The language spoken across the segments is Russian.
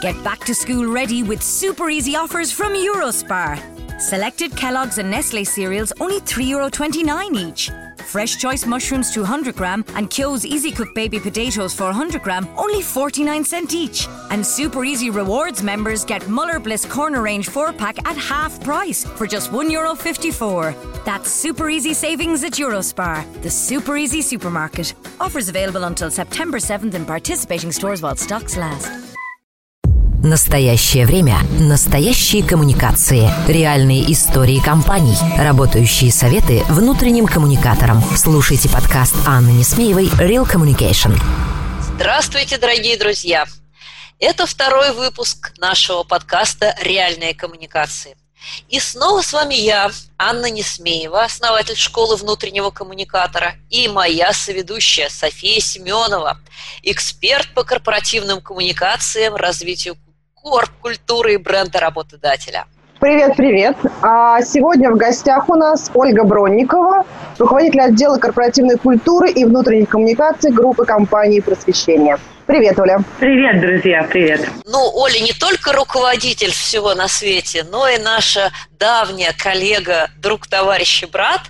Get back to school ready with super easy offers from Eurospar. Selected Kellogg's and Nestle cereals only €3.29 each. Fresh choice mushrooms 200 gram and Kyo's Easy Cook baby potatoes 400 gram only 49 cent each. And Super Easy Rewards members get Muller Bliss Corner Range 4 pack at half price for just €1.54. That's super easy savings at Eurospar, the super easy supermarket. Offers available until September 7th in participating stores while stocks last. Настоящее время. Настоящие коммуникации. Реальные истории компаний. Работающие советы внутренним коммуникаторам. Слушайте подкаст Анны Несмеевой «Real Communication». Здравствуйте, дорогие друзья! Это второй выпуск нашего подкаста «Реальные коммуникации». И снова с вами я, Анна Несмеева, основатель школы внутреннего коммуникатора, и моя соведущая София Семенова, эксперт по корпоративным коммуникациям, развитию корп культуры и бренда работодателя. Привет, привет. А сегодня в гостях у нас Ольга Бронникова, руководитель отдела корпоративной культуры и внутренних коммуникаций группы компании «Просвещение». Привет, Оля. Привет, друзья, привет. Ну, Оля не только руководитель всего на свете, но и наша давняя коллега, друг, товарищ и брат.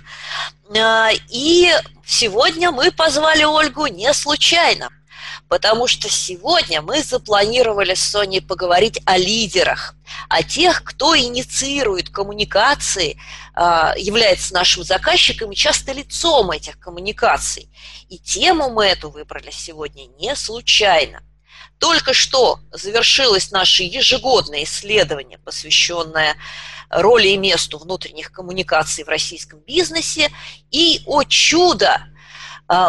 А, и сегодня мы позвали Ольгу не случайно – потому что сегодня мы запланировали с Соней поговорить о лидерах, о тех, кто инициирует коммуникации, а, является нашим заказчиком и часто лицом этих коммуникаций. И тему мы эту выбрали сегодня не случайно. Только что завершилось наше ежегодное исследование, посвященное роли и месту внутренних коммуникаций в российском бизнесе. И, о чудо,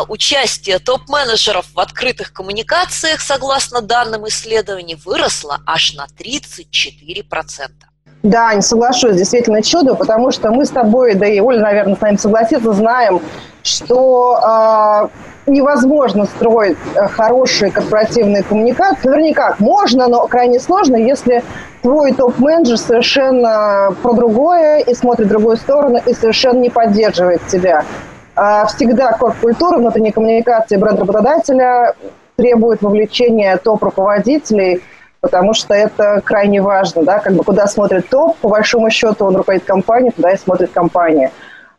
участие топ-менеджеров в открытых коммуникациях, согласно данным исследований, выросло аж на 34%. Да, не соглашусь, действительно чудо, потому что мы с тобой, да и Оля, наверное, с нами согласится, знаем, что э, невозможно строить э, хорошие корпоративные коммуникации. Наверняка можно, но крайне сложно, если твой топ-менеджер совершенно про другое и смотрит в другую сторону и совершенно не поддерживает тебя. А, всегда корп-культура, внутренней коммуникации бренд-работодателя требует вовлечения топ-руководителей, потому что это крайне важно, да, как бы куда смотрит топ, по большому счету он руководит компанией, туда и смотрит компания.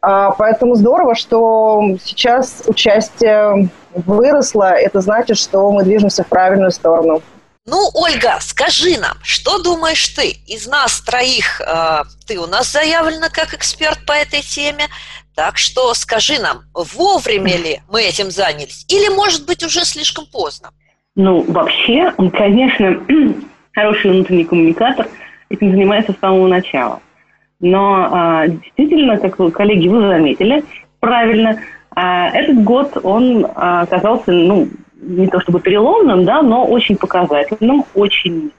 А, поэтому здорово, что сейчас участие выросло, это значит, что мы движемся в правильную сторону. Ну, Ольга, скажи нам, что думаешь ты? Из нас троих э, ты у нас заявлена как эксперт по этой теме. Так что скажи нам, вовремя ли мы этим занялись? Или, может быть, уже слишком поздно? Ну, вообще, конечно, хороший внутренний коммуникатор этим занимается с самого начала. Но а, действительно, как вы, коллеги, вы заметили, правильно, а, этот год он а, оказался, ну, не то чтобы переломным, да, но очень показательным, очень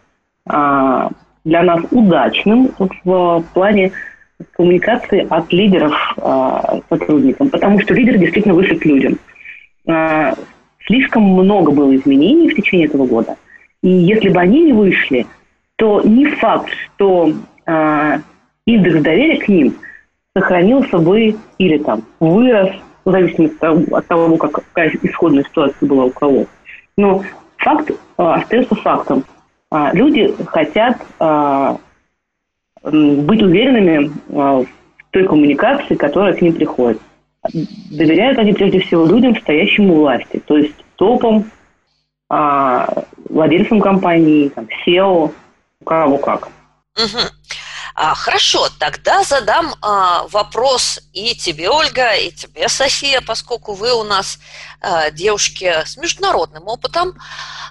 для нас удачным в плане коммуникации от лидеров э, сотрудникам, потому что лидеры действительно вышли к людям. Э, слишком много было изменений в течение этого года. И если бы они не вышли, то не факт, что э, индекс доверия к ним сохранился бы или там вырос, в зависимости от того, какая исходная ситуация была у кого. Но факт э, остается фактом. Э, люди хотят э, быть уверенными а, в той коммуникации, которая к ним приходит. Доверяют они прежде всего людям, стоящим у власти, то есть топам, а, владельцам компании, там, SEO, кого как. Угу. А, хорошо, тогда задам а, вопрос и тебе, Ольга, и тебе, София, поскольку вы у нас а, девушки с международным опытом.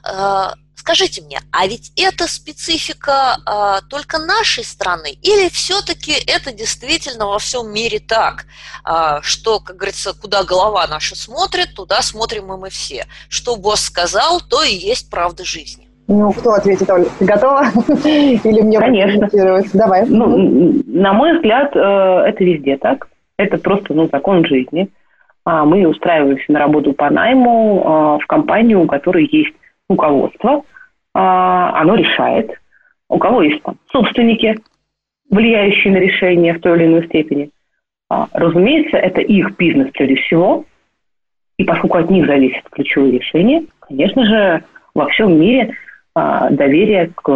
А, Скажите мне, а ведь это специфика а, только нашей страны, или все-таки это действительно во всем мире так, а, что, как говорится, куда голова наша смотрит, туда смотрим и мы все. Что босс сказал, то и есть правда жизни. Ну, кто ответит, Оля? Ты готова? Или мне Конечно. Давай. Ну, на мой взгляд, э, это везде так. Это просто ну, закон жизни. А, мы устраиваемся на работу по найму а, в компанию, у которой есть руководство, а, оно решает. У кого есть там собственники, влияющие на решение в той или иной степени. Разумеется, это их бизнес прежде всего, и поскольку от них зависят ключевые решения, конечно же, во всем мире доверие к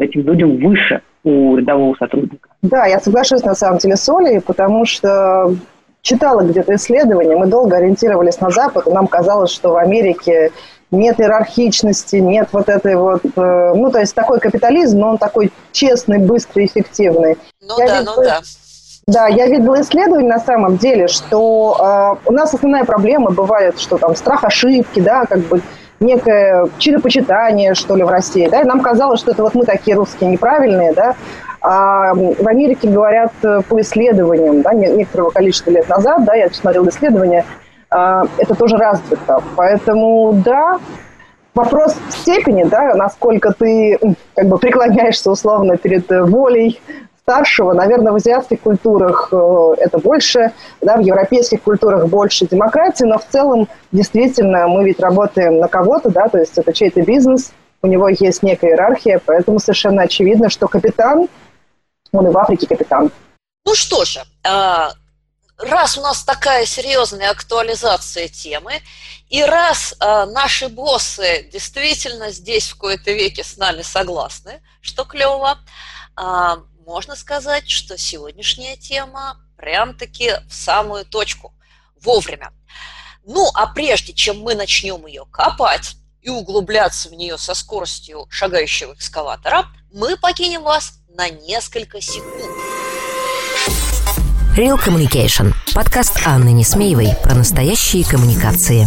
этим людям выше у рядового сотрудника. Да, я соглашусь на самом деле с Олей, потому что читала где-то исследования, мы долго ориентировались на Запад, и нам казалось, что в Америке нет иерархичности, нет вот этой вот, э, ну, то есть такой капитализм, но он такой честный, быстрый, эффективный. Ну я да, видела, ну да. Да, я видела исследование на самом деле, что э, у нас основная проблема бывает, что там страх ошибки, да, как бы некое чинопочитание, что ли, в России, да, нам казалось, что это вот мы такие русские неправильные, да, а в Америке говорят э, по исследованиям, да, некоторого количества лет назад, да, я смотрела исследования, а, это тоже развито. Поэтому, да, вопрос степени, да, насколько ты как бы преклоняешься условно перед волей старшего, наверное, в азиатских культурах э, это больше, да, в европейских культурах больше демократии, но в целом действительно мы ведь работаем на кого-то, да, то есть это чей-то бизнес, у него есть некая иерархия, поэтому совершенно очевидно, что капитан, он и в Африке капитан. Ну что же, а, раз у нас такая серьезная актуализация темы, и раз а, наши боссы действительно здесь в кои-то веке с нами согласны, что клево, а, можно сказать, что сегодняшняя тема прям-таки в самую точку, вовремя. Ну, а прежде чем мы начнем ее копать и углубляться в нее со скоростью шагающего экскаватора, мы покинем вас на несколько секунд. Real Communication. Подкаст Анны Несмеевой про настоящие коммуникации.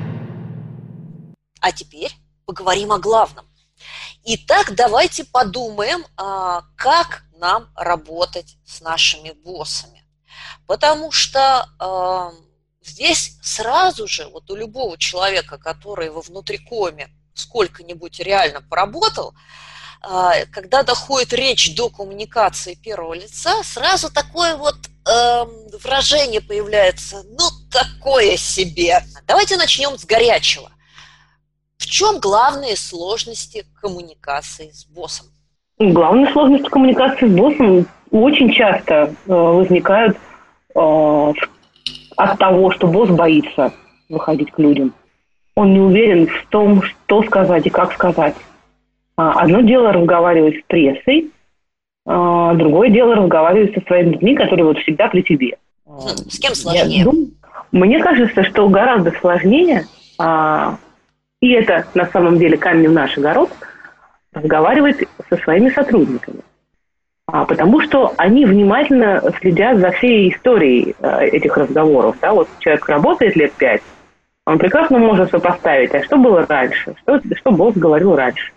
А теперь поговорим о главном. Итак, давайте подумаем, а, как нам работать с нашими боссами. Потому что а, здесь сразу же, вот у любого человека, который во внутрикоме сколько-нибудь реально поработал, а, когда доходит речь до коммуникации первого лица, сразу такое вот э, выражение появляется, ну такое себе. Давайте начнем с горячего. В чем главные сложности коммуникации с боссом? Главные сложности коммуникации с боссом очень часто э, возникают э, от того, что босс боится выходить к людям. Он не уверен в том, что сказать и как сказать. А, одно дело разговаривать с прессой, а, другое дело разговаривать со своими людьми, которые вот всегда при тебе. С кем сложнее? Думаю, мне кажется, что гораздо сложнее а, и это на самом деле камень в наш огород, разговаривать со своими сотрудниками. А, потому что они внимательно следят за всей историей а, этих разговоров. Да? Вот человек работает лет пять, он прекрасно может сопоставить, а что было раньше, что, что босс говорил раньше,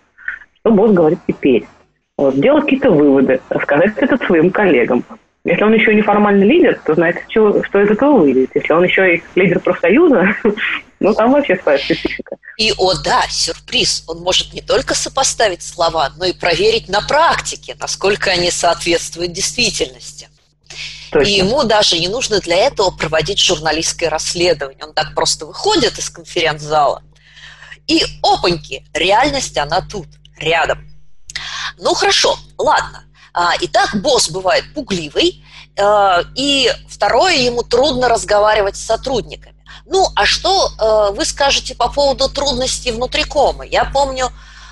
что босс говорит теперь. Вот, сделать какие-то выводы, рассказать это своим коллегам. Если он еще неформальный лидер, то знаете, что, что из этого выйдет. Если он еще и лидер профсоюза, ну там вообще своя специфика. И, о да, сюрприз, он может не только сопоставить слова, но и проверить на практике, насколько они соответствуют действительности. Точно. И ему даже не нужно для этого проводить журналистское расследование. Он так просто выходит из конференц-зала, и опаньки, реальность, она тут, рядом. Ну хорошо, ладно. А, итак, босс бывает пугливый, а, и второе, ему трудно разговаривать с сотрудниками. Ну, а что а, вы скажете по поводу трудностей внутри комы? Я помню,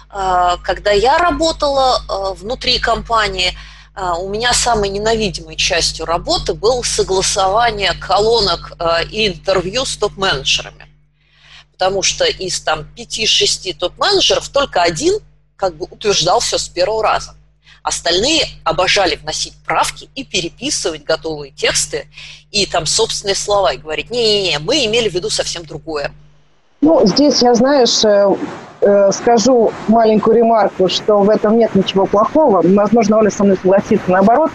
когда я работала внутри компании, у меня самой ненавидимой частью работы было согласование колонок и интервью с топ-менеджерами. Потому что из там 5-6 топ-менеджеров только один как бы утверждал все с первого раза. Остальные обожали вносить правки и переписывать готовые тексты и там собственные слова и говорить, не-не-не, мы имели в виду совсем другое. Ну, здесь я, знаешь, э, э, скажу маленькую ремарку, что в этом нет ничего плохого. Возможно, Оля со мной согласится. Наоборот,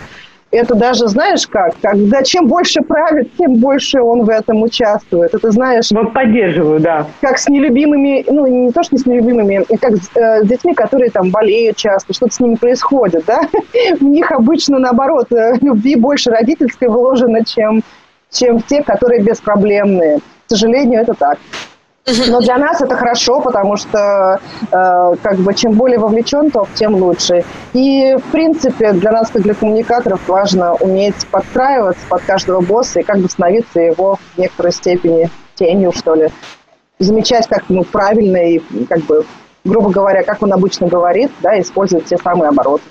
это даже, знаешь как, когда чем больше правит, тем больше он в этом участвует. Это знаешь... Вот поддерживаю, да. Как с нелюбимыми, ну, не то, что с нелюбимыми, как с, э, с детьми, которые там болеют часто, что-то с ними происходит, да? В них обычно, наоборот, э, любви больше родительской вложено, чем, чем в те, которые беспроблемные. К сожалению, это так. Но для нас это хорошо, потому что э, как бы чем более вовлечен, то тем лучше. И в принципе для нас, как для коммуникаторов, важно уметь подстраиваться под каждого босса и как бы становиться его в некоторой степени тенью, что ли. Замечать, как ему правильно и как бы, грубо говоря, как он обычно говорит, да, использовать те самые обороты.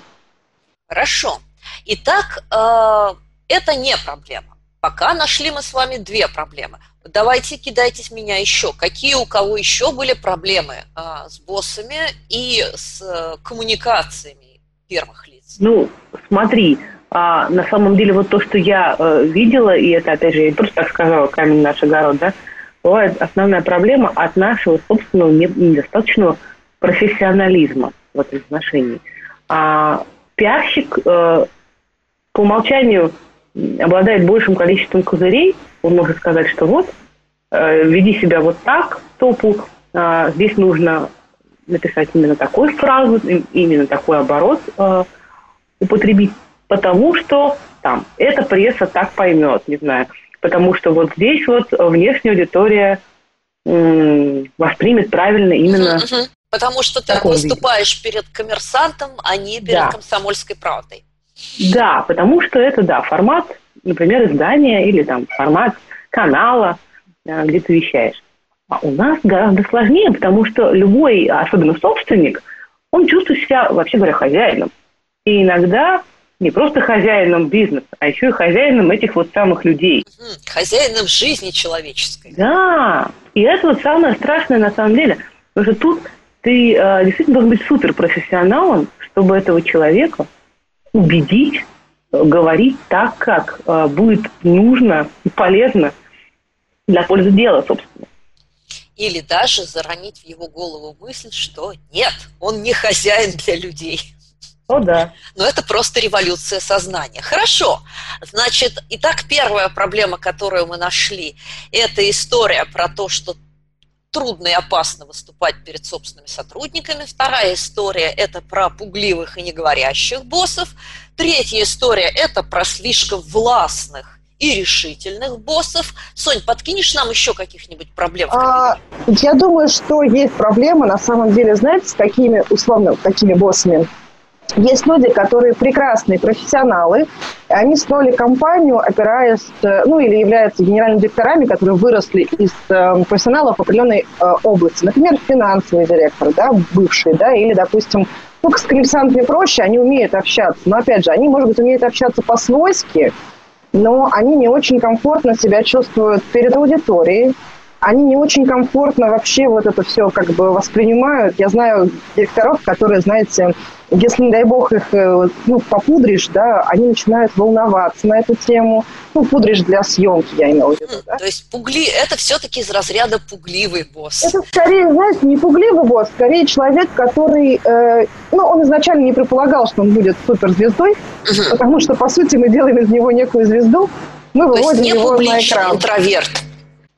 Хорошо. Итак, э, это не проблема. Пока нашли мы с вами две проблемы давайте кидайтесь меня еще. Какие у кого еще были проблемы а, с боссами и с а, коммуникациями первых лиц? Ну, смотри, а, на самом деле вот то, что я а, видела, и это, опять же, я просто так сказала, камень наш огород, да, бывает основная проблема от нашего собственного недостаточного профессионализма в этом отношении. А, пиарщик а, по умолчанию обладает большим количеством козырей, он может сказать, что вот, э, веди себя вот так, топу, э, здесь нужно написать именно такую фразу, именно такой оборот э, употребить, потому что там эта пресса так поймет, не знаю, потому что вот здесь вот внешняя аудитория воспримет правильно именно... Потому что ты выступаешь виде. перед коммерсантом, а не перед да. комсомольской правдой. Да, потому что это, да, формат например, издания или там формат канала, э, где ты вещаешь. А у нас гораздо сложнее, потому что любой, особенно собственник, он чувствует себя, вообще говоря, хозяином. И иногда не просто хозяином бизнеса, а еще и хозяином этих вот самых людей. Хозяином жизни человеческой. Да, и это вот самое страшное на самом деле. Потому что тут ты э, действительно должен быть суперпрофессионалом, чтобы этого человека убедить говорить так, как э, будет нужно и полезно для пользы дела, собственно. Или даже заронить в его голову мысль, что нет, он не хозяин для людей. О, да. Но это просто революция сознания. Хорошо. Значит, итак, первая проблема, которую мы нашли, это история про то, что трудно и опасно выступать перед собственными сотрудниками. Вторая история – это про пугливых и неговорящих боссов. Третья история – это про слишком властных и решительных боссов. Сонь, подкинешь нам еще каких-нибудь проблем? А, я думаю, что есть проблемы, на самом деле, знаете, с какими, условно, такими боссами? Есть люди, которые прекрасные профессионалы, они строили компанию, опираясь, э, ну, или являются генеральными директорами, которые выросли из э, профессионалов определенной э, области. Например, финансовый директор, да, бывший, да, или, допустим, ну, с коллективантами проще, они умеют общаться. Но, опять же, они, может быть, умеют общаться по-свойски, но они не очень комфортно себя чувствуют перед аудиторией, они не очень комфортно вообще вот это все как бы воспринимают. Я знаю директоров, которые, знаете, если, не дай бог, их э, ну, попудришь, да, они начинают волноваться на эту тему. Ну, пудришь для съемки, я имела в виду. Да? То есть пугли... это все-таки из разряда пугливый босс. Это скорее, знаете, не пугливый босс, скорее человек, который... Э, ну, он изначально не предполагал, что он будет суперзвездой, угу. потому что, по сути, мы делаем из него некую звезду, мы выводим его на экран. интроверт.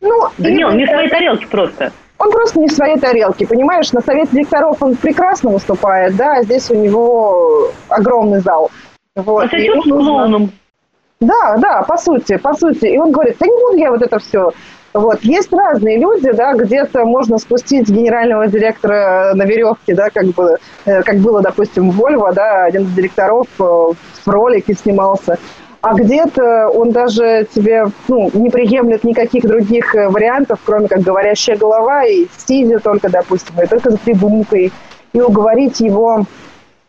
Ну, да не, он не в своей тарелке просто. Он просто не в своей тарелке, понимаешь? На совете директоров он прекрасно выступает, да, а здесь у него огромный зал. Вот. А с клоуном. Да, да, по сути, по сути. И он говорит, да не буду я вот это все. Вот. Есть разные люди, да, где-то можно спустить генерального директора на веревке, да, как, бы, э, как было, допустим, в Volvo, да, один из директоров э, в ролике снимался а где-то он даже тебе ну, не приемлет никаких других э, вариантов, кроме как говорящая голова и сидя только, допустим, и только за трибункой, и уговорить его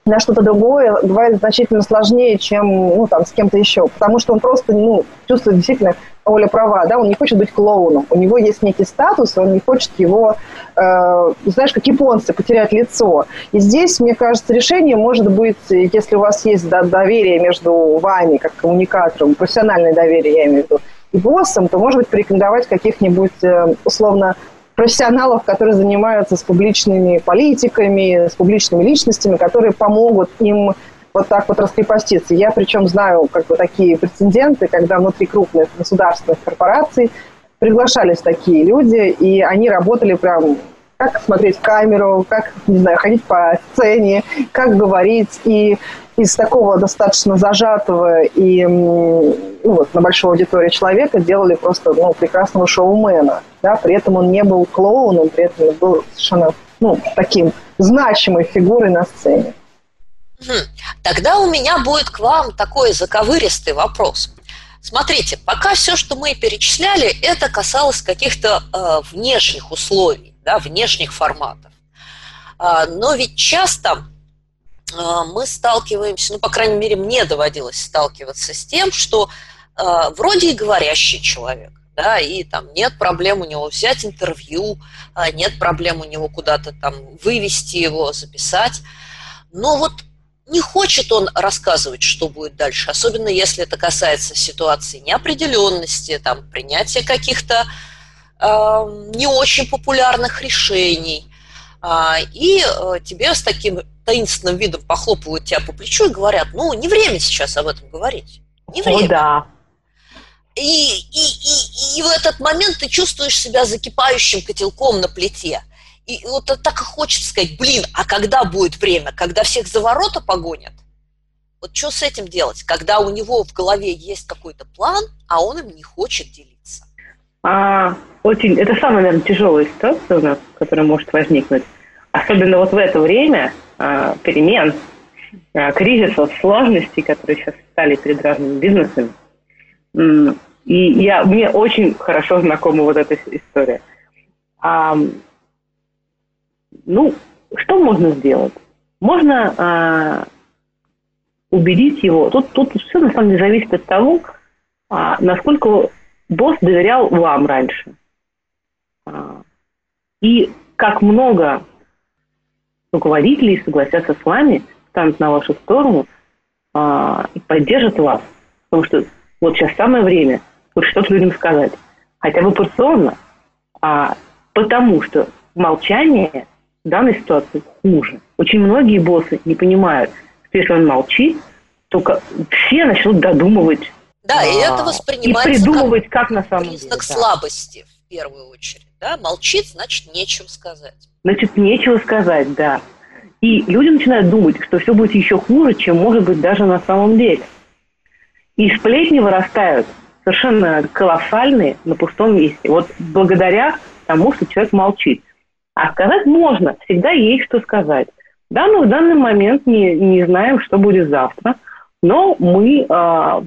на что-то другое бывает значительно сложнее, чем ну, там, с кем-то еще. Потому что он просто ну, чувствует действительно Оля права, да, он не хочет быть клоуном. У него есть некий статус, он не хочет его, э, знаешь, как японцы, потерять лицо. И здесь, мне кажется, решение может быть, если у вас есть да, доверие между вами, как коммуникатором, профессиональное доверие, я имею в виду, и боссом, то, может быть, порекомендовать каких-нибудь, э, условно, профессионалов, которые занимаются с публичными политиками, с публичными личностями, которые помогут им вот так вот раскрепоститься. Я причем знаю как бы такие прецеденты, когда внутри крупных государственных корпораций приглашались такие люди, и они работали прям как смотреть в камеру, как, не знаю, ходить по сцене, как говорить. И из такого достаточно зажатого и ну, вот, на большой аудитории человека делали просто ну, прекрасного шоумена. Да? При этом он не был клоуном, при этом он был совершенно ну, таким значимой фигурой на сцене. Тогда у меня будет к вам такой заковыристый вопрос. Смотрите, пока все, что мы перечисляли, это касалось каких-то э, внешних условий, да, внешних форматов. А, но ведь часто э, мы сталкиваемся, ну, по крайней мере, мне доводилось сталкиваться с тем, что э, вроде и говорящий человек, да, и там нет проблем у него взять интервью, э, нет проблем у него куда-то там вывести его, записать, но вот не хочет он рассказывать, что будет дальше, особенно если это касается ситуации неопределенности, там, принятия каких-то э, не очень популярных решений. А, и э, тебе с таким таинственным видом похлопывают тебя по плечу и говорят, ну, не время сейчас об этом говорить. Не время. О, да. И, и, и, и в этот момент ты чувствуешь себя закипающим котелком на плите. И вот так и хочется сказать, блин, а когда будет время? Когда всех за ворота погонят? Вот что с этим делать, когда у него в голове есть какой-то план, а он им не хочет делиться? А, очень, это самая, наверное, тяжелая ситуация у нас, которая может возникнуть. Особенно вот в это время а, перемен, а, кризисов, сложностей, которые сейчас стали перед разными бизнесами. И я, мне очень хорошо знакома вот эта история. А, ну, что можно сделать? Можно а, убедить его. Тут, тут все на самом деле зависит от того, а, насколько босс доверял вам раньше. А, и как много руководителей согласятся с вами, станут на вашу сторону а, и поддержат вас. Потому что вот сейчас самое время хоть что-то людям сказать. Хотя бы порционно. А, потому что молчание в данной ситуации хуже. Очень многие боссы не понимают, что если он молчит, то все начнут додумывать. Да, и это воспринимается и придумывать, как, как на самом признак деле. признак слабости, в первую очередь. Да? Молчит, значит, нечего сказать. Значит, нечего сказать, да. И люди начинают думать, что все будет еще хуже, чем может быть даже на самом деле. И сплетни вырастают совершенно колоссальные на пустом месте. Вот благодаря тому, что человек молчит. А сказать можно, всегда есть что сказать. Да, мы в данный момент не, не знаем, что будет завтра, но мы э,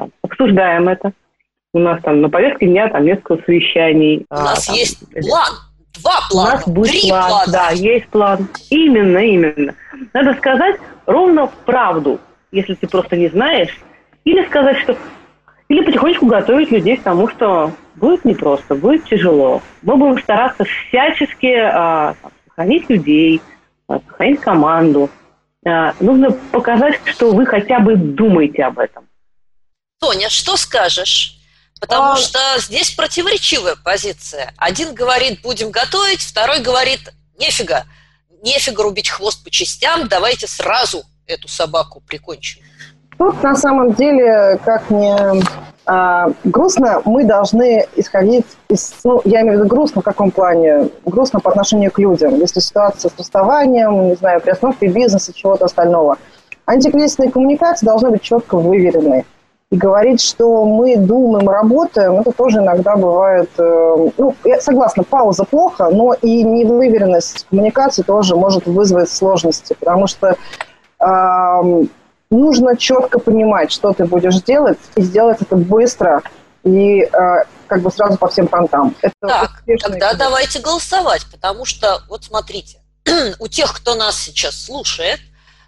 там, обсуждаем это. У нас там на повестке дня там несколько совещаний. У нас там, есть план, два плана, У нас будет три план, плана. да, есть план. Именно, именно. Надо сказать ровно правду, если ты просто не знаешь, или сказать, что или потихонечку готовить людей к тому, что будет непросто, будет тяжело. Мы будем стараться всячески а, сохранить людей, а, сохранить команду. А, нужно показать, что вы хотя бы думаете об этом. Тоня, что скажешь? Потому а... что здесь противоречивая позиция. Один говорит, будем готовить, второй говорит, нефига, нефига рубить хвост по частям, давайте сразу эту собаку прикончим. Тут на самом деле, как мне а, грустно, мы должны исходить из, ну, я имею в виду грустно в каком плане? Грустно по отношению к людям. Если ситуация с расставанием, не знаю, приостановкой бизнеса, чего-то остального. Антикризисные коммуникации должны быть четко выверены. И говорить, что мы думаем, работаем, это тоже иногда бывает... Э, ну, я согласна, пауза плохо, но и невыверенность коммуникации тоже может вызвать сложности, потому что нужно четко понимать, что ты будешь делать, и сделать это быстро и э, как бы сразу по всем фронтам. Это так, тогда давайте голосовать, потому что, вот смотрите, у тех, кто нас сейчас слушает,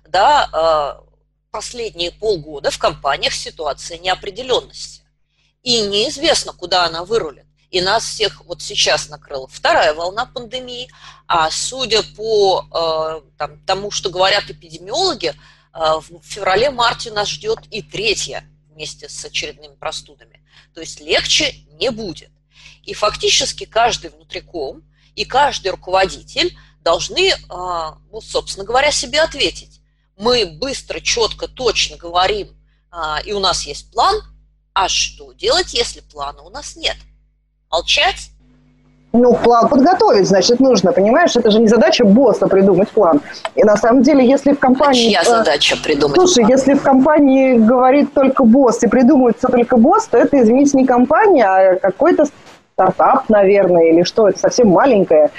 да, э, последние полгода в компаниях ситуация неопределенности. И неизвестно, куда она вырулит. И нас всех вот сейчас накрыла вторая волна пандемии, а судя по э, там, тому, что говорят эпидемиологи, а, в феврале-марте нас ждет и третья вместе с очередными простудами. То есть легче не будет. И фактически каждый внутриком и каждый руководитель должны, а, ну, собственно говоря, себе ответить. Мы быстро, четко, точно говорим, а, и у нас есть план, а что делать, если плана у нас нет? Молчать? Ну, план подготовить, значит, нужно, понимаешь? Это же не задача босса придумать план. И на самом деле, если в компании... Чья задача придумать Слушай, план? если в компании говорит только босс и придумывается только босс, то это, извините, не компания, а какой-то стартап, наверное, или что, это совсем маленькое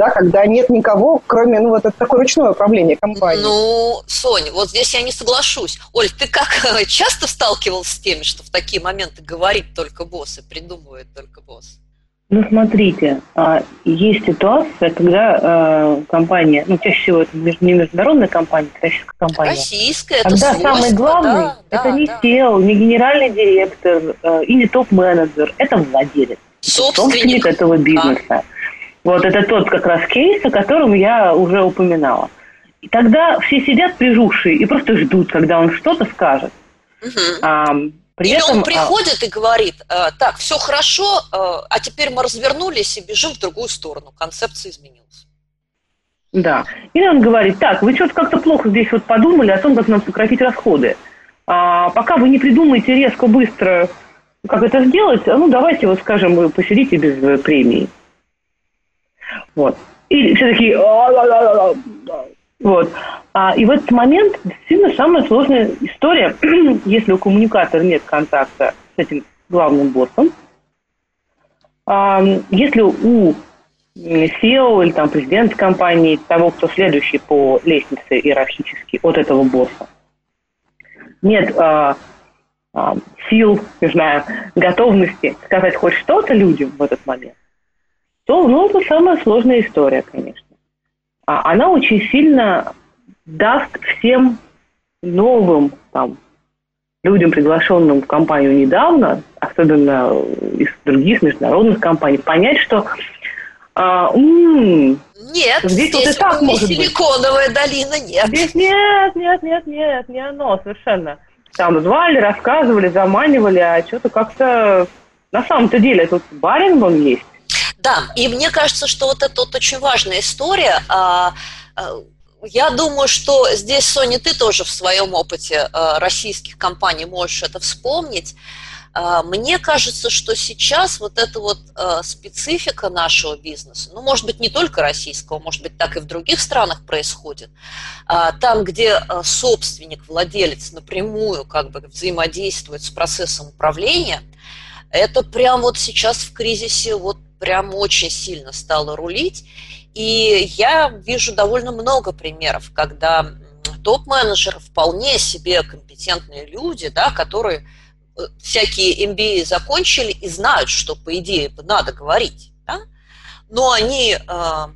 да, когда нет никого, кроме, ну, вот это такое ручное управление компанией. Ну, Соня, вот здесь я не соглашусь. Оль, ты как часто сталкивался с теми, что в такие моменты говорит только босс и придумывает только босс? Ну, смотрите, а, есть ситуация, когда э, компания, ну, чаще всего это не международная компания, это российская компания. Российская, это Когда свойство, самый главный, да, это да, не да. SEO, не генеральный директор э, и не топ-менеджер, это владелец, Собственник. этого бизнеса. Вот это тот как раз кейс, о котором я уже упоминала. И тогда все сидят прижухшие и просто ждут, когда он что-то скажет. Мгм. А, при Или этом, он а, приходит и говорит, э, так, все хорошо, э, а теперь мы развернулись и бежим в другую сторону. Концепция изменилась. Да. Или он говорит, так, вы что-то как-то плохо здесь вот подумали о том, как нам сократить расходы. А, пока вы не придумаете резко, быстро, как это сделать, а ну давайте, вот скажем, вы посидите без э, премии. Вот. Или все такие... «А-ла-ла-ла-ла». Вот. А, и в этот момент действительно самая сложная история, если у коммуникатора нет контакта с этим главным боссом, а, если у SEO или там президент компании, того, кто следующий по лестнице иерархически от этого босса, нет а, а, сил, не знаю, готовности сказать хоть что-то людям в этот момент, то, ну, это самая сложная история, конечно. А она очень сильно даст всем новым там, людям, приглашенным в компанию недавно, особенно из других международных компаний, понять, что а, м, Нет, Здесь здесь, вот и так может быть. силиконовая долина, нет. Здесь нет, нет, нет, нет, не оно совершенно. Там звали, рассказывали, заманивали, а что-то как-то на самом-то деле тут барин вон есть. Да, и мне кажется, что вот это вот очень важная история. А, а, Я думаю, что здесь, Соня, ты тоже в своем опыте а, российских компаний можешь это вспомнить. Мне кажется, что сейчас вот эта вот специфика нашего бизнеса, ну, может быть, не только российского, может быть, так и в других странах происходит, там, где собственник, владелец напрямую как бы взаимодействует с процессом управления, это прям вот сейчас в кризисе вот прям очень сильно стало рулить. И я вижу довольно много примеров, когда топ-менеджеры вполне себе компетентные люди, да, которые э, всякие MBA закончили и знают, что, по идее, надо говорить. Да? Но они, э,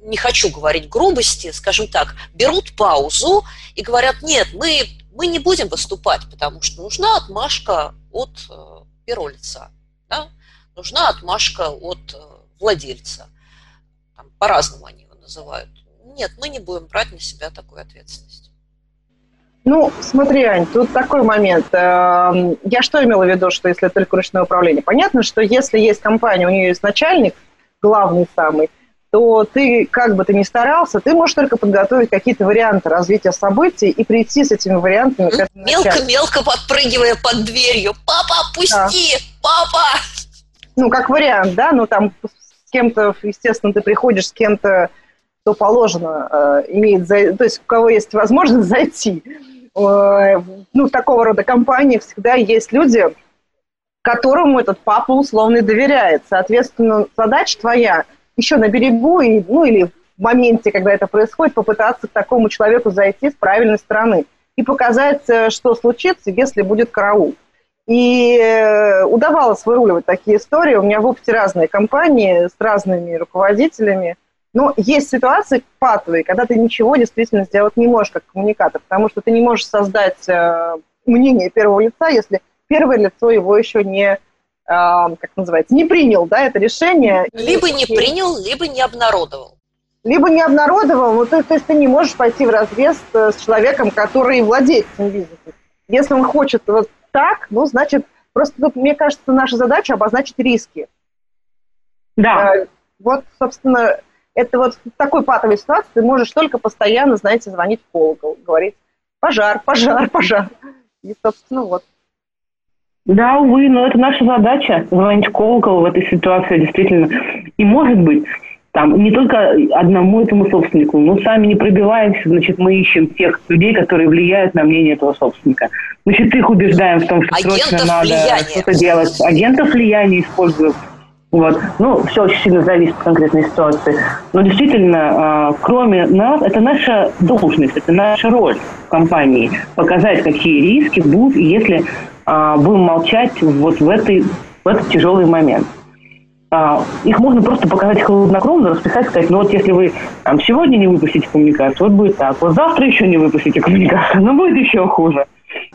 не хочу говорить грубости, скажем так, берут паузу и говорят, нет, мы, мы не будем выступать, потому что нужна отмашка от э, первого лица. Да? Нужна отмашка от э, владельца. Там, по-разному они его называют. Нет, мы не будем брать на себя такую ответственность. Ну, смотри, Ань, тут такой момент. Эм, Я что имела в виду, что если только ручное управление? Понятно, что если есть компания, у нее есть начальник, главный самый, то ты, как бы ты ни старался, ты можешь только подготовить какие-то варианты развития событий и прийти с этими вариантами. Мелко-мелко подпрыгивая под дверью. Папа, пусти! Папа! Ну, как вариант, да, ну там с кем-то, естественно, ты приходишь с кем-то, кто положено, э, имеет, за- то есть у кого есть возможность зайти. Э, ну, такого рода компании всегда есть люди, которому этот папа условно доверяет. Соответственно, задача твоя еще на берегу, и, ну, или в моменте, когда это происходит, попытаться к такому человеку зайти с правильной стороны и показать, э, что случится, если будет караул. И э, удавалось выруливать такие истории. У меня в опыте разные компании с разными руководителями. Но есть ситуации патовые, когда ты ничего действительно сделать не можешь как коммуникатор, потому что ты не можешь создать э, мнение первого лица, если первое лицо его еще не, э, как называется, не принял, да, это решение. Либо не принял, либо не обнародовал. либо не обнародовал, ну, то, то есть ты не можешь пойти в разрез с человеком, который владеет этим бизнесом. Если он хочет вот так, ну, значит, просто тут, мне кажется, наша задача обозначить риски. Да, Э, Вот, собственно, это вот в такой патовой ситуации ты можешь только постоянно, знаете, звонить в колокол, говорить, пожар, пожар, пожар. И, собственно, вот. Да, увы, но это наша задача, звонить колокол в этой ситуации действительно. И может быть, там не только одному этому собственнику, но сами не пробиваемся, значит, мы ищем тех людей, которые влияют на мнение этого собственника. Значит, их убеждаем в том, что Агентов срочно надо что-то делать. Агентов влияния используем. Вот. Ну, все очень сильно зависит от конкретной ситуации. Но действительно, э, кроме нас, это наша должность, это наша роль в компании. Показать, какие риски будут, если э, будем молчать вот в, этой, в этот тяжелый момент. А, их можно просто показать хладнокровно, расписать, сказать, ну вот если вы там, сегодня не выпустите коммуникацию, вот будет так, вот завтра еще не выпустите коммуникацию, но будет еще хуже.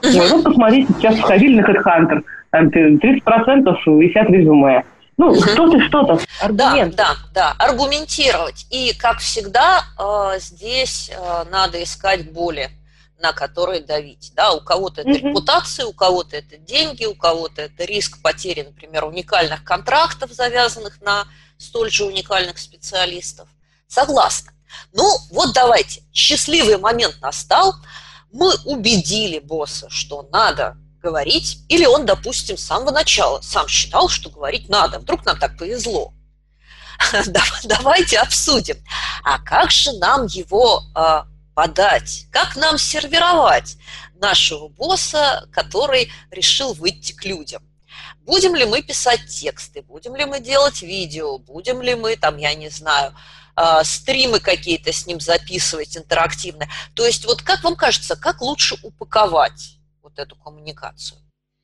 Вот, вот посмотрите, сейчас входили на HeadHunter, там 30% висят резюме. Ну, что-то, что-то. Аргумент. Да, да, да, аргументировать. И, как всегда, э, здесь э, надо искать боли, на которые давить. Да, у кого-то это Мгм. репутация, у кого-то это деньги, у кого-то это риск потери, например, уникальных контрактов, завязанных на столь же уникальных специалистов. Согласна. Ну, вот давайте. Счастливый момент настал. Мы убедили босса, что надо говорить, или он, допустим, с самого начала сам считал, что говорить надо. Вдруг нам так повезло. Дав- Давайте обсудим. А как же нам его а, подать? Как нам сервировать нашего босса, который решил выйти к людям? Будем ли мы писать тексты, будем ли мы делать видео, будем ли мы, там, я не знаю, а, стримы какие-то с ним записывать интерактивные. То есть вот как вам кажется, как лучше упаковать вот эту коммуникацию?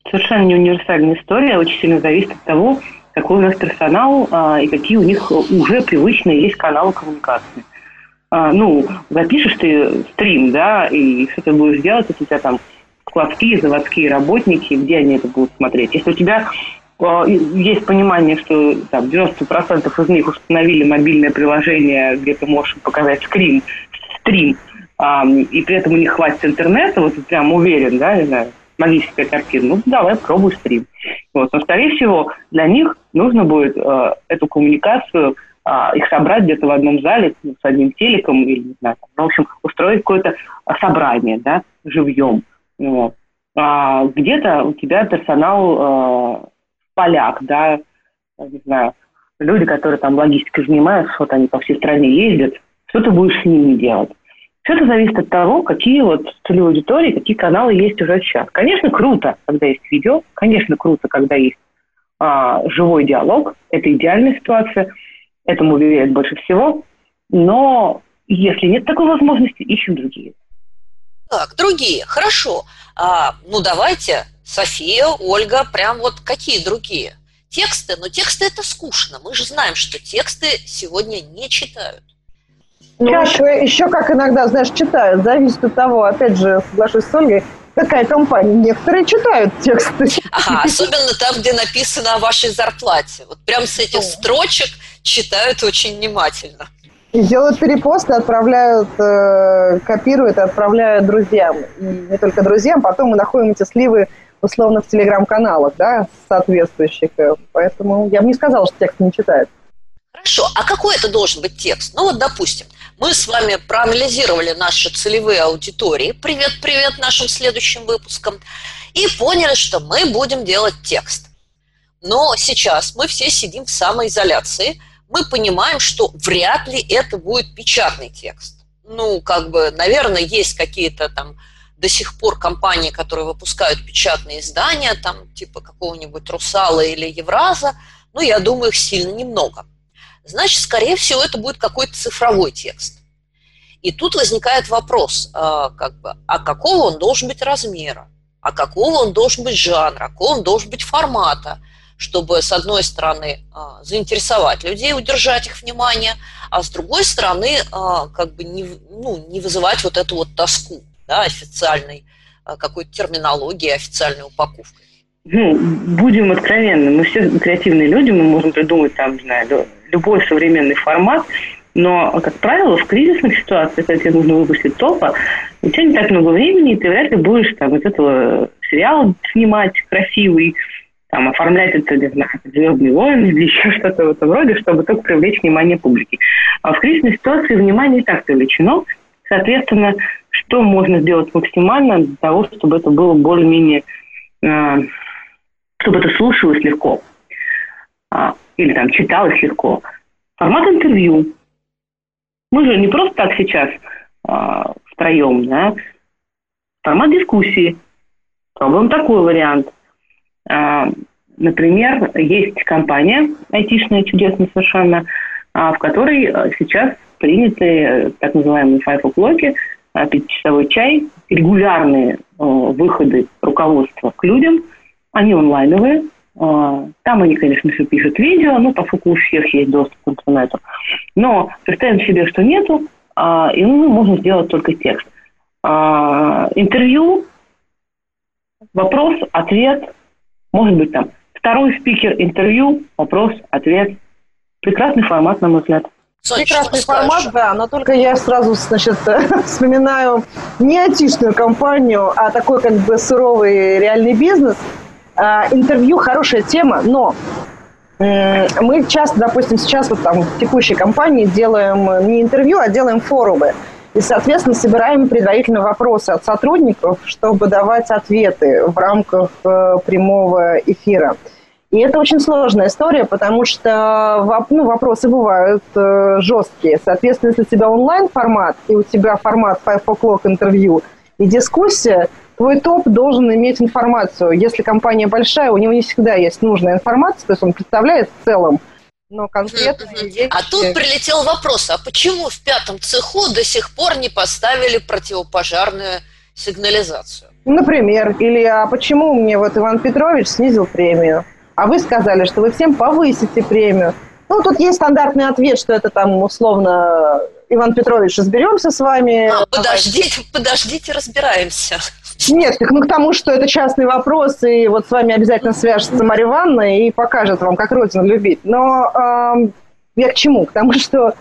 Совершенно не универсальная история, очень сильно зависит от того, какой у нас персонал а, и какие у них уже привычные есть каналы коммуникации. А, ну, запишешь ты стрим, да, и что ты будешь делать, если у тебя там складские, заводские работники, где они это будут смотреть? Если у тебя а, есть понимание, что там 90% из них установили мобильное приложение, где ты можешь показать скрин, стрим, а, и при этом у них хватит интернета, вот ты прям уверен, да, не знаю, магическая картина, ну давай пробуй стрим. Вот. Но, скорее всего, для них нужно будет э, эту коммуникацию, э, их собрать где-то в одном зале с одним телеком, или, не знаю, ну, в общем, устроить какое-то э, собрание, да, живьем. Вот. А где-то у тебя персонал э, поляк, да, не знаю, люди, которые там логистикой занимаются, вот они по всей стране ездят, что ты будешь с ними делать? Все это зависит от того, какие вот целевые аудитории, какие каналы есть уже сейчас. Конечно, круто, когда есть видео, конечно, круто, когда есть а, живой диалог. Это идеальная ситуация, этому уверяют больше всего. Но если нет такой возможности, ищем другие. Так, другие, хорошо. А, ну давайте, София, Ольга, прям вот какие другие? Тексты, но тексты это скучно. Мы же знаем, что тексты сегодня не читают. Ну, еще, еще как иногда, знаешь, читают. Зависит от того, опять же, соглашусь с Ольгой, какая компания. Некоторые читают тексты. Ага, особенно там, где написано о вашей зарплате. Вот прям с этих строчек читают очень внимательно. И делают перепосты, отправляют, э, копируют и отправляют друзьям. И не только друзьям, потом мы находим эти сливы условно в телеграм-каналах, да, соответствующих. Поэтому я бы не сказала, что текст не читают. Хорошо, а какой это должен быть текст? Ну вот, допустим, мы с вами проанализировали наши целевые аудитории, привет-привет нашим следующим выпускам, и поняли, что мы будем делать текст. Но сейчас мы все сидим в самоизоляции, мы понимаем, что вряд ли это будет печатный текст. Ну, как бы, наверное, есть какие-то там до сих пор компании, которые выпускают печатные издания, там, типа какого-нибудь Русала или Евраза, ну, я думаю, их сильно немного значит, скорее всего, это будет какой-то цифровой текст. И тут возникает вопрос, а, как бы, а какого он должен быть размера, а какого он должен быть жанра, какого он должен быть формата, чтобы, с одной стороны, а, заинтересовать людей, удержать их внимание, а с другой стороны, а, как бы не, ну, не вызывать вот эту вот тоску да, официальной а, какой-то терминологии, официальной упаковкой. Ну, будем откровенны, мы все креативные люди, мы можем придумать там, не знаю, любой современный формат, но, как правило, в кризисных ситуациях, когда тебе нужно выпустить топа, у тебя не так много времени, и ты вряд ли будешь там из этого сериала снимать красивый, там, оформлять это, не знаю, «Звездные войны» или еще что-то в этом роде, чтобы только привлечь внимание публики. А в кризисной ситуации внимание и так привлечено, соответственно, что можно сделать максимально для того, чтобы это было более-менее, э, чтобы это слушалось легко. А, или там читалось легко. Формат интервью. Мы же не просто так сейчас а, втроем, да. Формат дискуссии. Пробуем такой вариант. А, например, есть компания айтишная, чудесная совершенно, в которой сейчас приняты так называемые five o'clock, пятичасовой чай, регулярные выходы руководства к людям, они онлайновые, а, там они, конечно, все пишут видео, ну, поскольку у всех есть доступ к интернету. Но представим себе, что нету, а, и ну, можно сделать только текст. А, интервью, вопрос, ответ, может быть, там второй спикер, интервью, вопрос, ответ. Прекрасный формат, на мой взгляд. Соня, Прекрасный формат, скажешь? да, но только я сразу, значит, вспоминаю не айтишную компанию, а такой как бы суровый реальный бизнес – а, интервью хорошая тема, но мы часто, допустим, сейчас вот там в текущей компании делаем не интервью, а делаем форумы. И, соответственно, собираем предварительно вопросы от сотрудников, чтобы давать ответы в рамках э, прямого эфира. И это очень сложная история, потому что ну, вопросы бывают э, жесткие. Соответственно, если у тебя онлайн-формат, и у тебя формат 5 o'clock интервью и дискуссия, твой топ должен иметь информацию. Если компания большая, у него не всегда есть нужная информация, то есть он представляет в целом, но конкретно... А тут прилетел вопрос, а почему в пятом цеху до сих пор не поставили противопожарную сигнализацию? Например, или а почему мне вот Иван Петрович снизил премию, а вы сказали, что вы всем повысите премию. Ну, тут есть стандартный ответ, что это там условно Иван Петрович, разберемся с вами. А, подождите, подождите, разбираемся. Нет, ну к тому, что это частный вопрос, и вот с вами обязательно свяжется Мария Ивановна и покажет вам, как Родину любить. Но э, я к чему? К тому, что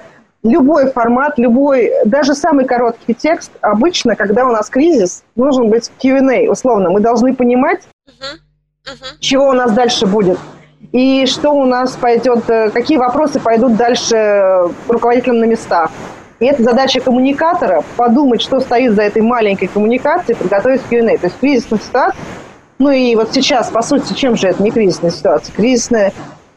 любой формат, любой, даже самый короткий текст, обычно, когда у нас кризис, должен быть Q&A, условно. Мы должны понимать, uh-huh. Uh-huh. чего у нас дальше будет. И что у нас пойдет, э, какие вопросы пойдут дальше руководителям на местах. И это задача коммуникатора – подумать, что стоит за этой маленькой коммуникацией, подготовить Q&A. То есть кризисная ситуация, ну и вот сейчас, по сути, чем же это не кризисная ситуация? Кризисная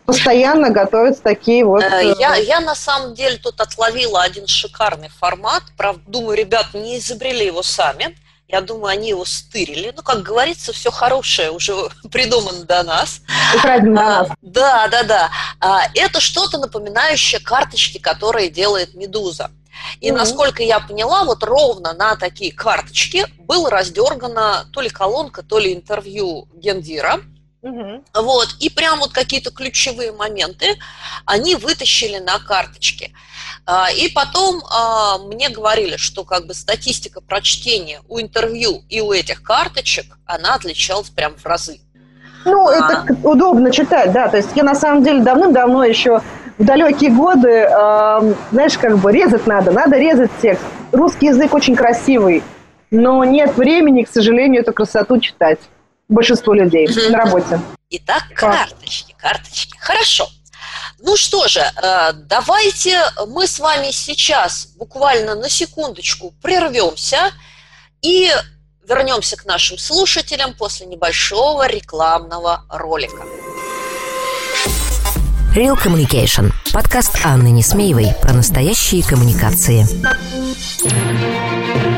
постоянно готовятся такие вот... Э, я, я на самом деле тут отловила один шикарный формат. Правда, думаю, ребят не изобрели его сами. Я думаю, они его стырили. Ну, как говорится, все хорошее уже придумано до нас. Украдено до нас. А, да, да, да. А, это что-то напоминающее карточки, которые делает «Медуза». И mm-hmm. насколько я поняла, вот ровно на такие карточки было раздергана то ли колонка, то ли интервью Гендира. Угу. Вот, и прям вот какие-то ключевые моменты они вытащили на карточке. А, и потом а, мне говорили, что как бы статистика прочтения у интервью и у этих карточек, она отличалась прям в разы. Ну, а. это удобно читать, да. То есть я на самом деле давным-давно еще в далекие годы, э, знаешь, как бы резать надо, надо резать текст. Русский язык очень красивый, но нет времени, к сожалению, эту красоту читать. Большинство людей на работе. Итак, карточки, карточки. Хорошо. Ну что же, э, давайте мы с вами сейчас буквально на секундочку прервемся и вернемся к нашим слушателям после небольшого рекламного ролика. Real Communication. Подкаст Анны Несмеевой про настоящие коммуникации.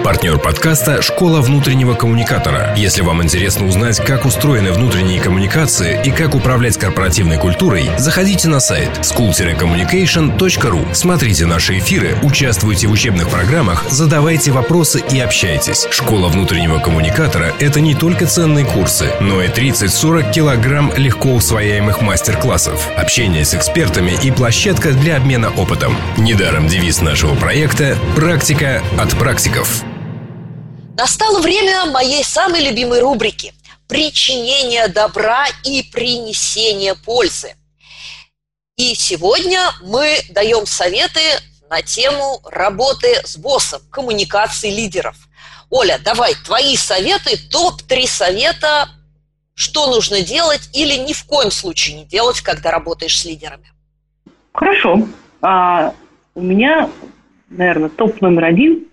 Партнер подкаста – школа внутреннего коммуникатора. Если вам интересно узнать, как устроены внутренние коммуникации и как управлять корпоративной культурой, заходите на сайт school-communication.ru. Смотрите наши эфиры, участвуйте в учебных программах, задавайте вопросы и общайтесь. Школа внутреннего коммуникатора – это не только ценные курсы, но и 30-40 килограмм легко усвояемых мастер-классов, общение с экспертами и площадка для обмена опытом. Недаром девиз нашего проекта «Практика от практиков». Настало время моей самой любимой рубрики «Причинение добра и принесение пользы». И сегодня мы даем советы на тему работы с боссом, коммуникации лидеров. Оля, давай, твои советы, топ-3 совета, что нужно делать или ни в коем случае не делать, когда работаешь с лидерами. Хорошо. А, у меня, наверное, топ номер один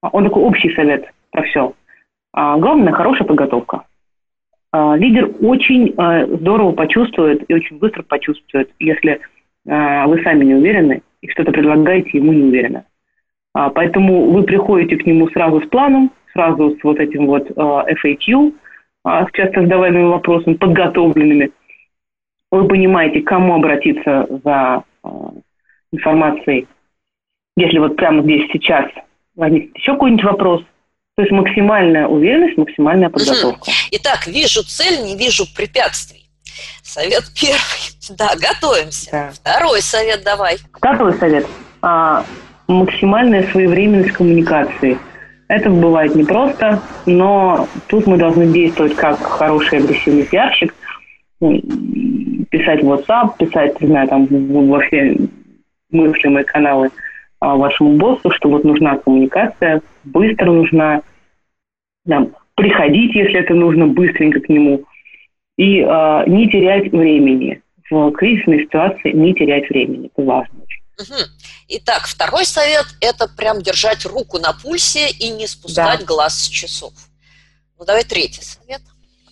Он такой общий совет про все. А, главное – хорошая подготовка. А, лидер очень а, здорово почувствует и очень быстро почувствует, если а, вы сами не уверены и что-то предлагаете ему не уверенно. А, поэтому вы приходите к нему сразу с планом, сразу с вот этим вот а, FAQ, с часто задаваемыми вопросами, подготовленными. Вы понимаете, к кому обратиться за а, информацией. Если вот прямо здесь сейчас возникнет еще какой-нибудь вопрос, то есть максимальная уверенность, максимальная подготовка. Итак, вижу цель, не вижу препятствий. Совет первый. Да, готовимся. Да. Второй совет давай. Второй совет. А, максимальная своевременность коммуникации. Это бывает непросто, но тут мы должны действовать как хороший агрессивный пиарщик, писать в WhatsApp, писать, не знаю, там во все мыслимые каналы а, вашему боссу, что вот нужна коммуникация, быстро нужна, да, приходить, если это нужно, быстренько к нему, и э, не терять времени. В кризисной ситуации не терять времени, это важно. Итак, второй совет – это прям держать руку на пульсе и не спускать да. глаз с часов. Ну, давай третий совет.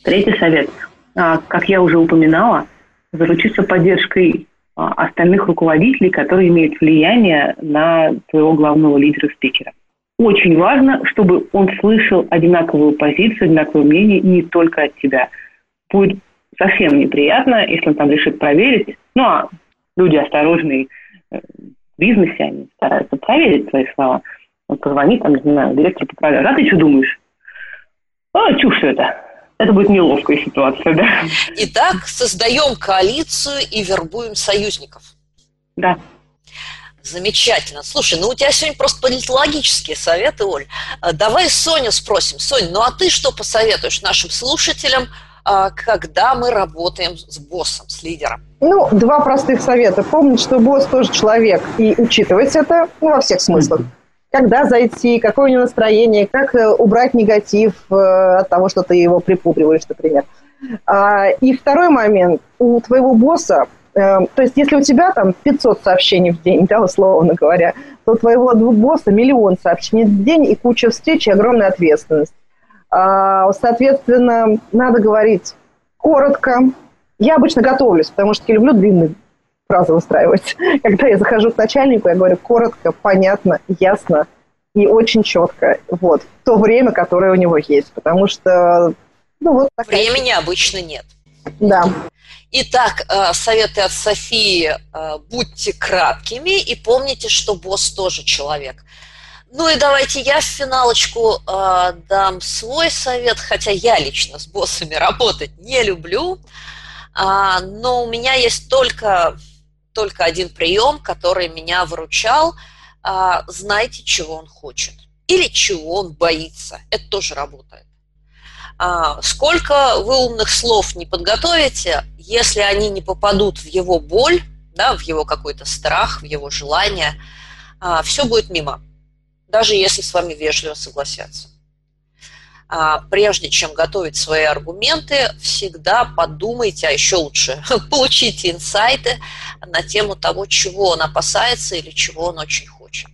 Третий совет. А, как я уже упоминала, заручиться поддержкой а, остальных руководителей, которые имеют влияние на твоего главного лидера-спикера. Очень важно, чтобы он слышал одинаковую позицию, одинаковое мнение не только от тебя. Будет совсем неприятно, если он там решит проверить. Ну, а люди осторожные в бизнесе, они стараются проверить свои слова. Он позвонит, там, не знаю, директору по продажам. А ты что думаешь? А, чушь все это это будет неловкая ситуация, да. Итак, создаем коалицию и вербуем союзников. Да. Замечательно. Слушай, ну у тебя сегодня просто политологические советы, Оль. А, давай Соню спросим. Сонь, ну а ты что посоветуешь нашим слушателям, когда мы работаем с боссом, с лидером? Ну, два простых совета. Помнить, что босс тоже человек, и учитывать это ну, во всех смыслах когда зайти, какое у него настроение, как э, убрать негатив э, от того, что ты его припугиваешь, например. А, и второй момент. У твоего босса, э, то есть если у тебя там 500 сообщений в день, да, условно говоря, то у твоего босса миллион сообщений в день и куча встреч и огромная ответственность. А, соответственно, надо говорить коротко. Я обычно готовлюсь, потому что я люблю длинные фразы выстраивать. Когда я захожу к начальнику, я говорю коротко, понятно, ясно и очень четко. Вот. То время, которое у него есть. Потому что... Ну, вот такая... Времени обычно нет. Да. Итак, э, советы от Софии. Э, будьте краткими и помните, что босс тоже человек. Ну и давайте я в финалочку э, дам свой совет, хотя я лично с боссами работать не люблю, а, но у меня есть только только один прием, который меня выручал. А, знайте, чего он хочет или чего он боится. Это тоже работает. А, сколько вы умных слов не подготовите, если они не попадут в его боль, да, в его какой-то страх, в его желание, а, все будет мимо, даже если с вами вежливо согласятся. А, прежде чем готовить свои аргументы, всегда подумайте, а еще лучше, получите инсайты на тему того, чего он опасается или чего он очень хочет.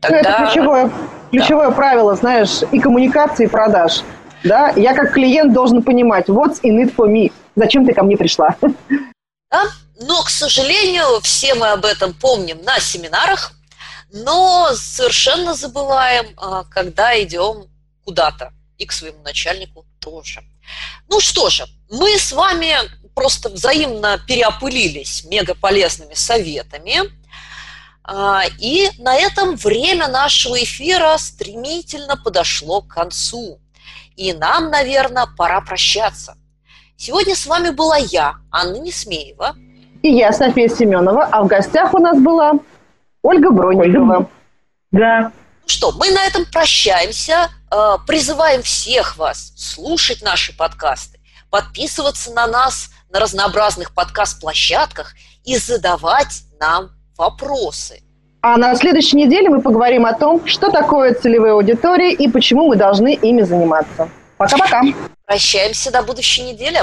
Тогда... Ну, это ключевое, ключевое да. правило, знаешь, и коммуникации, и продаж. Да? Я как клиент должен понимать, what's in it for me, зачем ты ко мне пришла. Да? Но, к сожалению, все мы об этом помним на семинарах, но совершенно забываем, а, когда идем куда-то и к своему начальнику тоже. Ну что же, мы с вами просто взаимно переопылились мегаполезными советами. А, и на этом время нашего эфира стремительно подошло к концу. И нам, наверное, пора прощаться. Сегодня с вами была я, Анна Несмеева. И я, София Семенова. А в гостях у нас была Ольга Бронникова. Да. Ну что, мы на этом прощаемся. Э, призываем всех вас слушать наши подкасты, подписываться на нас на разнообразных подкаст-площадках и задавать нам вопросы. А на следующей неделе мы поговорим о том, что такое целевые аудитории и почему мы должны ими заниматься. Пока-пока. Прощаемся до будущей недели.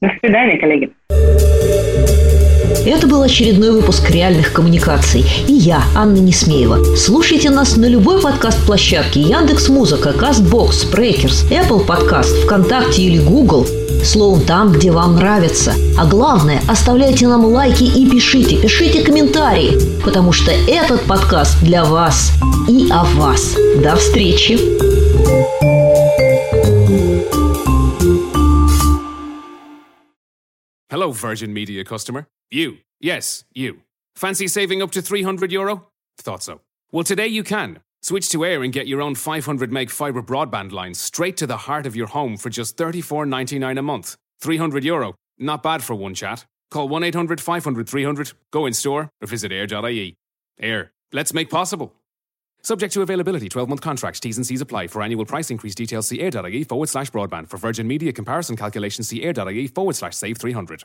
До свидания, коллеги. Это был очередной выпуск «Реальных коммуникаций». И я, Анна Несмеева. Слушайте нас на любой подкаст-площадке Яндекс Музыка, Кастбокс, Спрекерс, Apple Podcast, ВКонтакте или Google. Словом, там, где вам нравится. А главное, оставляйте нам лайки и пишите, пишите комментарии, потому что этот подкаст для вас и о вас. До встречи! Hello, Virgin Media customer. You. Yes, you. Fancy saving up to 300 euro? Thought so. Well, today you can. Switch to Air and get your own 500 meg fibre broadband line straight to the heart of your home for just 34.99 a month. 300 euro. Not bad for one chat. Call 1 800 500 300, go in store, or visit air.ie. Air. Let's make possible. Subject to availability, 12 month contracts, T's and C's apply. For annual price increase details, see air.ie forward slash broadband. For Virgin Media comparison calculations, see air.ie forward slash save 300.